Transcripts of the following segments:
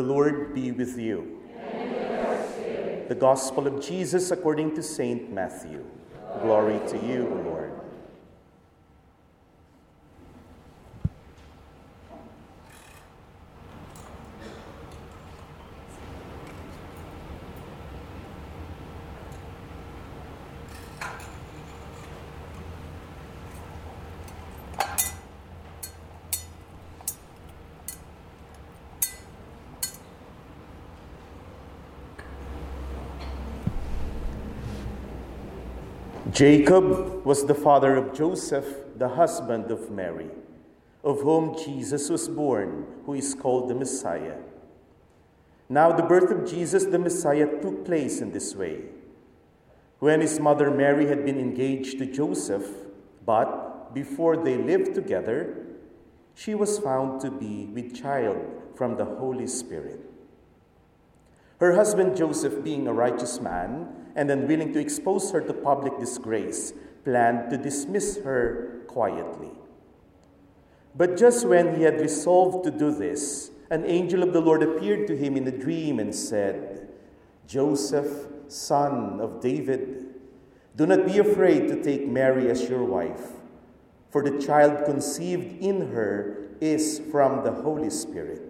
The Lord be with you. the Gospel of Jesus according to St. Matthew. Glory to you, Lord. Jacob was the father of Joseph, the husband of Mary, of whom Jesus was born, who is called the Messiah. Now, the birth of Jesus, the Messiah, took place in this way. When his mother Mary had been engaged to Joseph, but before they lived together, she was found to be with child from the Holy Spirit. Her husband Joseph, being a righteous man and unwilling to expose her to public disgrace, planned to dismiss her quietly. But just when he had resolved to do this, an angel of the Lord appeared to him in a dream and said, Joseph, son of David, do not be afraid to take Mary as your wife, for the child conceived in her is from the Holy Spirit.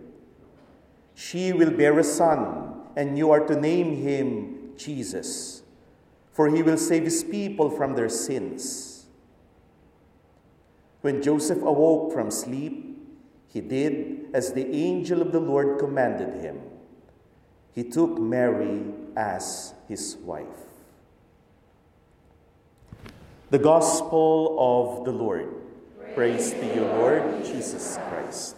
She will bear a son, and you are to name him Jesus, for he will save his people from their sins. When Joseph awoke from sleep, he did as the angel of the Lord commanded him. He took Mary as his wife. The Gospel of the Lord. Praise to you, Lord Jesus Christ.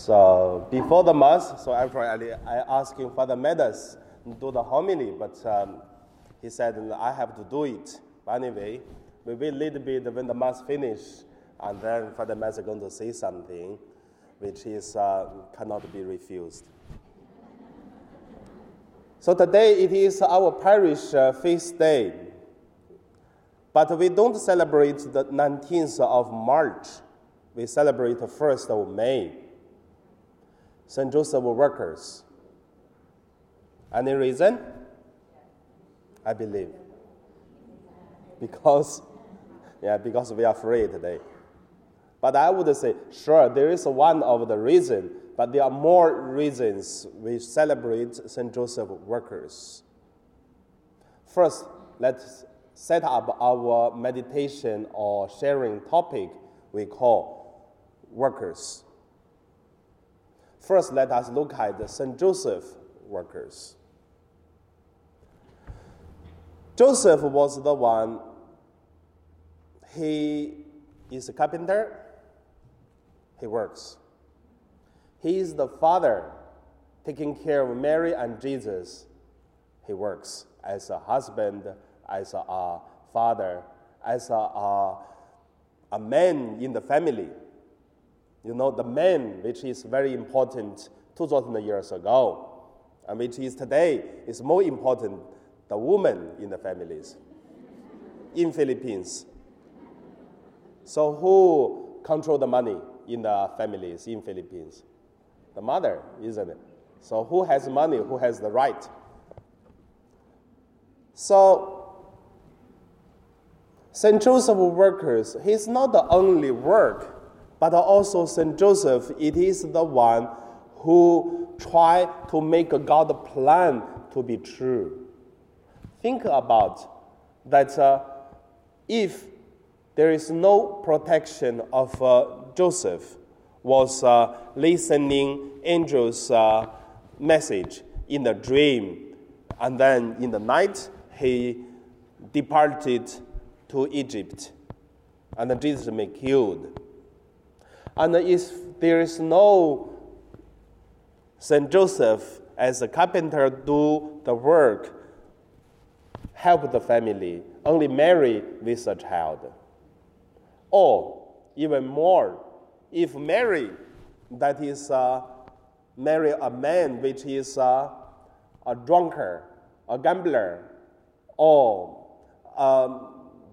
So before the Mass, so actually I asked him Father Meadows do the homily, but um, he said I have to do it. But anyway, we wait a little bit when the Mass finish, and then Father Meadows is going to say something, which is uh, cannot be refused. So today it is our parish uh, feast day, but we don't celebrate the 19th of March. We celebrate the 1st of May. St. Joseph workers. Any reason? I believe. Because, yeah, because we are free today. But I would say, sure, there is one of the reason, but there are more reasons we celebrate St. Joseph workers. First, let's set up our meditation or sharing topic we call workers. First, let us look at the St. Joseph workers. Joseph was the one, he is a carpenter, he works. He is the father taking care of Mary and Jesus. He works as a husband, as a father, as a, a, a man in the family. You know, the man, which is very important 2,000 years ago, and which is today, is more important, the woman in the families in Philippines. So who control the money in the families in Philippines? The mother, isn't it? So who has money? Who has the right? So St. Joseph workers, he's not the only work but also St. Joseph, it is the one who try to make God's plan to be true. Think about that uh, if there is no protection of uh, Joseph, was uh, listening angel's uh, message in the dream, and then in the night he departed to Egypt, and Jesus may killed. And if there is no St. Joseph as a carpenter do the work, help the family, only Mary with a child. Or even more, if Mary, that is uh, marry a man which is uh, a drunkard, a gambler, or um,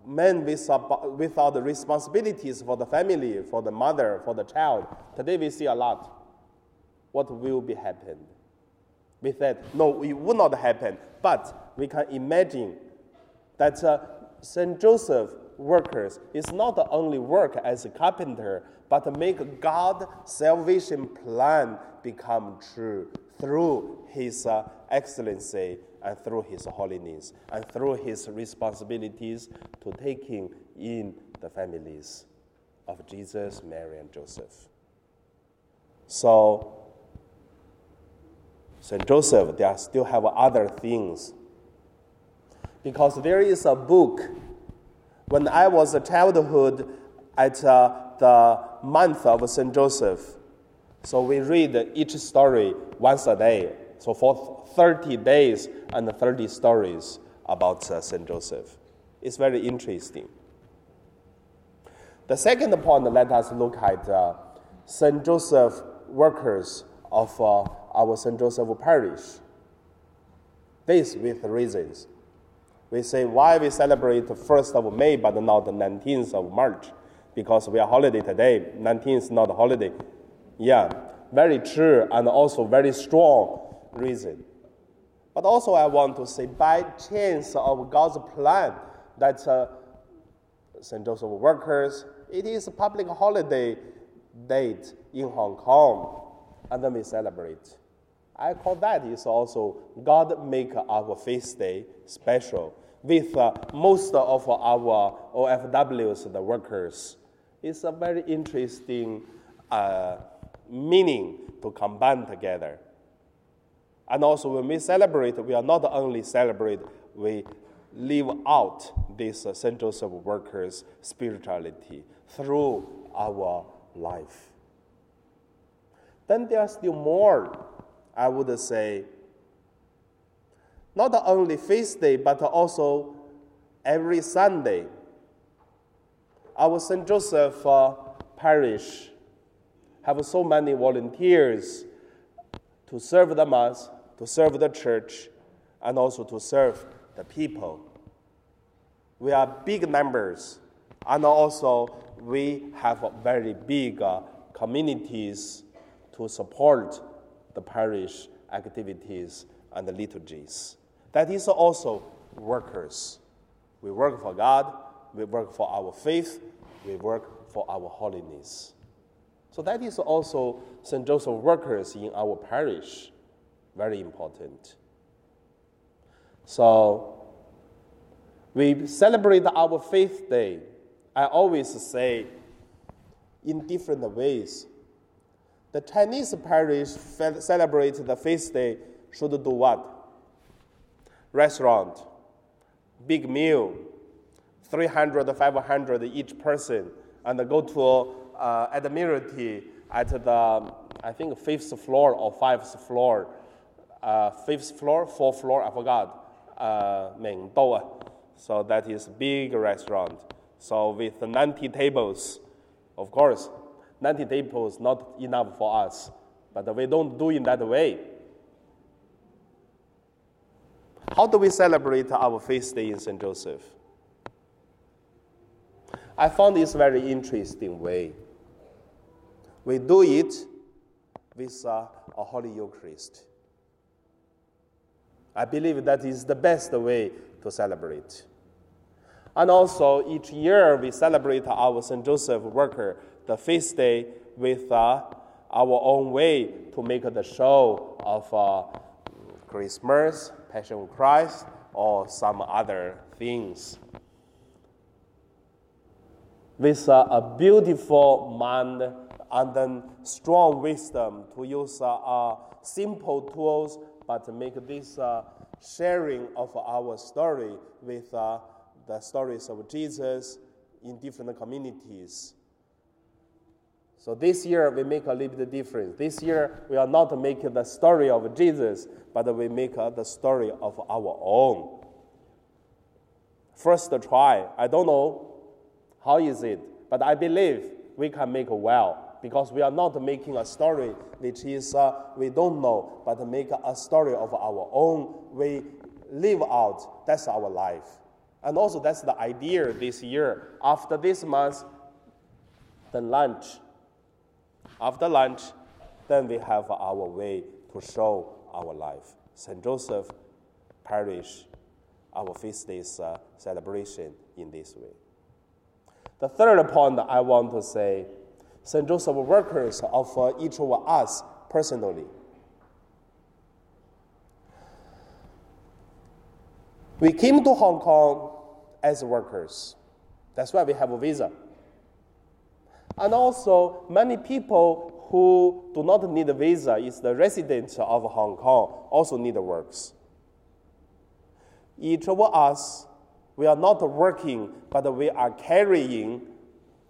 men without, the responsibilities for the family, for the mother, for the child. Today we see a lot. What will be happened? We said, no, it will not happen. But we can imagine that uh, St. Joseph workers is not only work as a carpenter, but make God's salvation plan become true through his uh, excellency and through his holiness and through his responsibilities to taking in the families of Jesus, Mary, and Joseph. So, St. Joseph, there still have other things. Because there is a book. When I was a childhood at uh, the month of St. Joseph, so we read each story once a day. So for 30 days and 30 stories about uh, St. Joseph. It's very interesting. The second point, let us look at uh, St. Joseph workers of uh, our St. Joseph parish. This with reasons. We say why we celebrate the 1st of May but not the 19th of March. Because we are holiday today. 19th is not a holiday. Yeah, very true and also very strong reason. But also, I want to say, by chance of God's plan, that uh, St. Joseph workers, it is a public holiday date in Hong Kong, and then we celebrate. I call that is also God make our feast day special with uh, most of our OFWs, the workers. It's a very interesting uh, meaning to combine together. And also, when we celebrate, we are not only celebrate, we live out this uh. Joseph workers' spirituality through our life. Then there are still more, I would say, not only feast day, but also every Sunday. Our St. Joseph uh, parish have so many volunteers to serve the Mass to serve the church, and also to serve the people. We are big numbers, and also we have very big uh, communities to support the parish activities and the liturgies. That is also workers. We work for God, we work for our faith, we work for our holiness. So that is also St. Joseph workers in our parish very important. So we celebrate our faith day. I always say in different ways. The Chinese parish celebrate the feast day should do what? Restaurant, big meal, 300, 500 each person, and go to uh, Admiralty at the, I think, fifth floor or fifth floor uh, fifth floor, fourth floor, I forgot, uh, So that is big restaurant. So with 90 tables, of course, 90 tables not enough for us, but we don't do in that way. How do we celebrate our feast day in St. Joseph? I found this very interesting way. We do it with a Holy Eucharist. I believe that is the best way to celebrate. And also, each year we celebrate our St. Joseph worker, the feast day, with uh, our own way to make the show of uh, Christmas, Passion of Christ, or some other things. With uh, a beautiful mind and then strong wisdom to use uh, simple tools but make this uh, sharing of our story with uh, the stories of Jesus in different communities. So this year we make a little bit difference. This year we are not making the story of Jesus, but we make uh, the story of our own. First try. I don't know how is it, but I believe we can make well because we are not making a story which is uh, we don't know, but make a story of our own. We live out. That's our life. And also, that's the idea this year. After this month, the lunch. After lunch, then we have our way to show our life. St. Joseph Parish, our feast days uh, celebration in this way. The third point I want to say St. Joseph workers of uh, each of us personally. We came to Hong Kong as workers. That's why we have a visa. And also, many people who do not need a visa is the residents of Hong Kong also need works. Each of us, we are not working, but we are carrying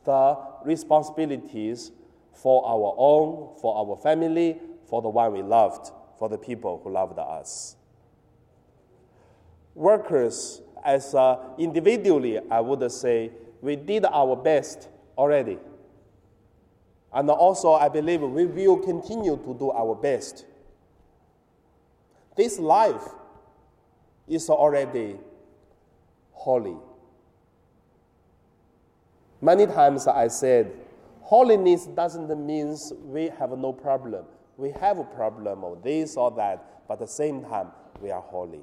the responsibilities for our own, for our family, for the one we loved, for the people who loved us. Workers, as uh, individually, I would say, we did our best already. And also, I believe we will continue to do our best. This life is already holy. Many times I said, holiness doesn't mean we have no problem. We have a problem of this or that, but at the same time, we are holy.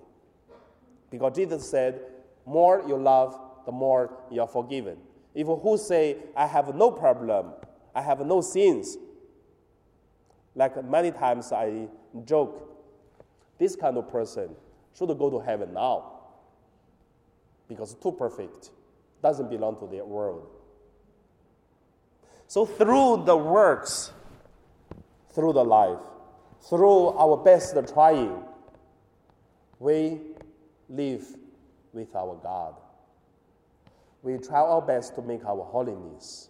Because Jesus said, more you love, the more you are forgiven. If who say, I have no problem, I have no sins. Like many times I joke, this kind of person should go to heaven now because too perfect doesn't belong to the world. So through the works, through the life, through our best trying, we live with our God. We try our best to make our holiness.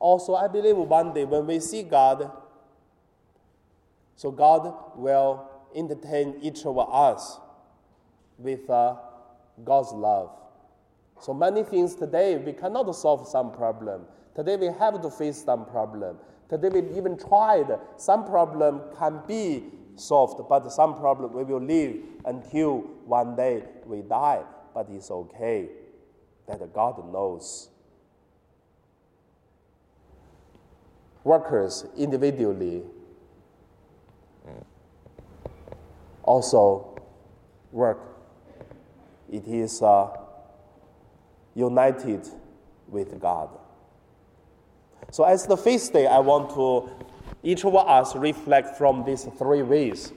Also, I believe one day when we see God, so God will entertain each of us with uh, God's love. So many things today we cannot solve some problem. Today we have to face some problem. Today we even tried. Some problem can be solved, but some problem we will live until one day we die. But it's okay that God knows. Workers individually also work. It is uh, united with God. So, as the feast day, I want to each of us reflect from these three ways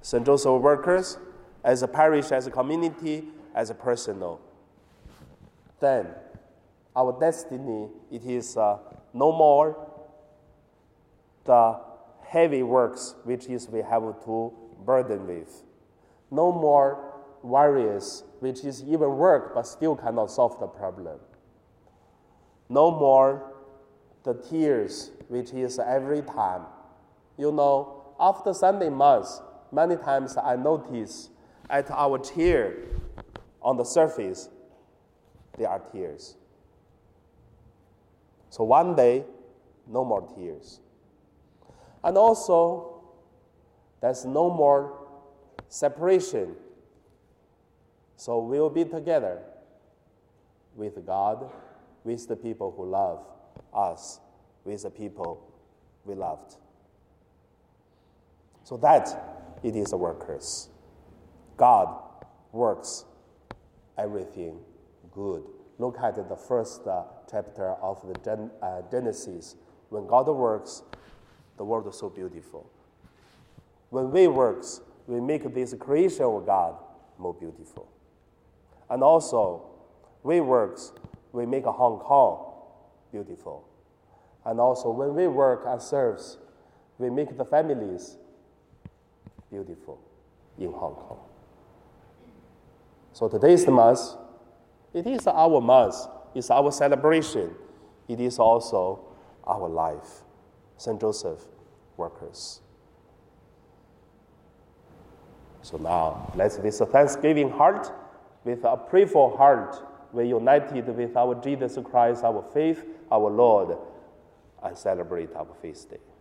St. Joseph workers, as a parish, as a community, as a personal. Then, our destiny, it is uh, no more the heavy works which is we have to burden with. No more worries, which is even work but still cannot solve the problem. No more the tears, which is every time. You know, after Sunday months, many times I notice at our chair on the surface, there are tears. So one day, no more tears. And also, there's no more separation. So we'll be together with God, with the people who love us, with the people we loved. So that it is the workers. God works everything good. Look at the first uh, chapter of the Gen- uh, Genesis. When God works, the world is so beautiful. When we works, we make this creation of God more beautiful. And also, we works, we make Hong Kong beautiful. And also, when we work and serves, we make the families beautiful in Hong Kong. So today's month, it is our month, it's our celebration, it is also our life. St. Joseph workers. So now, let's with a thanksgiving heart, with a prayerful heart, we united with our Jesus Christ, our faith, our Lord, and celebrate our feast day.